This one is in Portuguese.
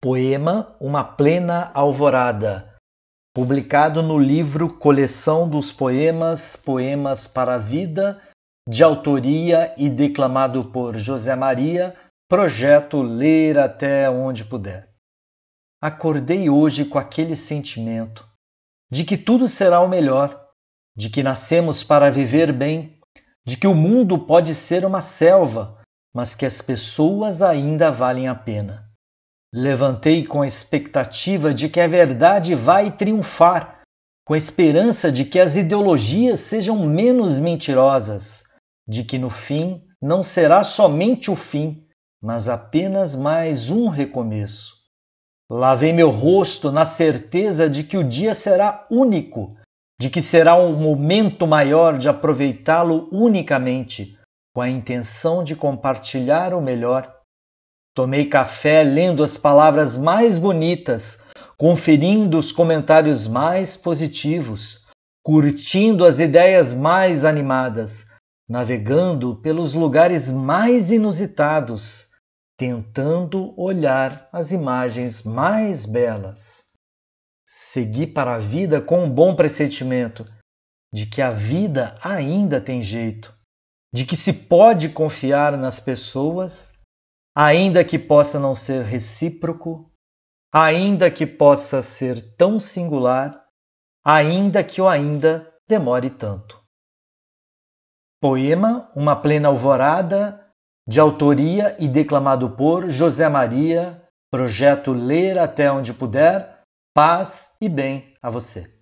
Poema Uma Plena Alvorada, publicado no livro Coleção dos Poemas Poemas para a Vida, de autoria e declamado por José Maria, projeto Ler até onde puder. Acordei hoje com aquele sentimento de que tudo será o melhor, de que nascemos para viver bem, de que o mundo pode ser uma selva, mas que as pessoas ainda valem a pena Levantei com a expectativa de que a verdade vai triunfar, com a esperança de que as ideologias sejam menos mentirosas, de que no fim não será somente o fim, mas apenas mais um recomeço. Lavei meu rosto na certeza de que o dia será único, de que será um momento maior de aproveitá-lo unicamente, com a intenção de compartilhar o melhor Tomei café lendo as palavras mais bonitas, conferindo os comentários mais positivos, curtindo as ideias mais animadas, navegando pelos lugares mais inusitados, tentando olhar as imagens mais belas. Segui para a vida com um bom pressentimento de que a vida ainda tem jeito, de que se pode confiar nas pessoas ainda que possa não ser recíproco, ainda que possa ser tão singular, ainda que o ainda demore tanto. Poema Uma Plena Alvorada, de autoria e declamado por José Maria, projeto Ler até onde puder, paz e bem a você.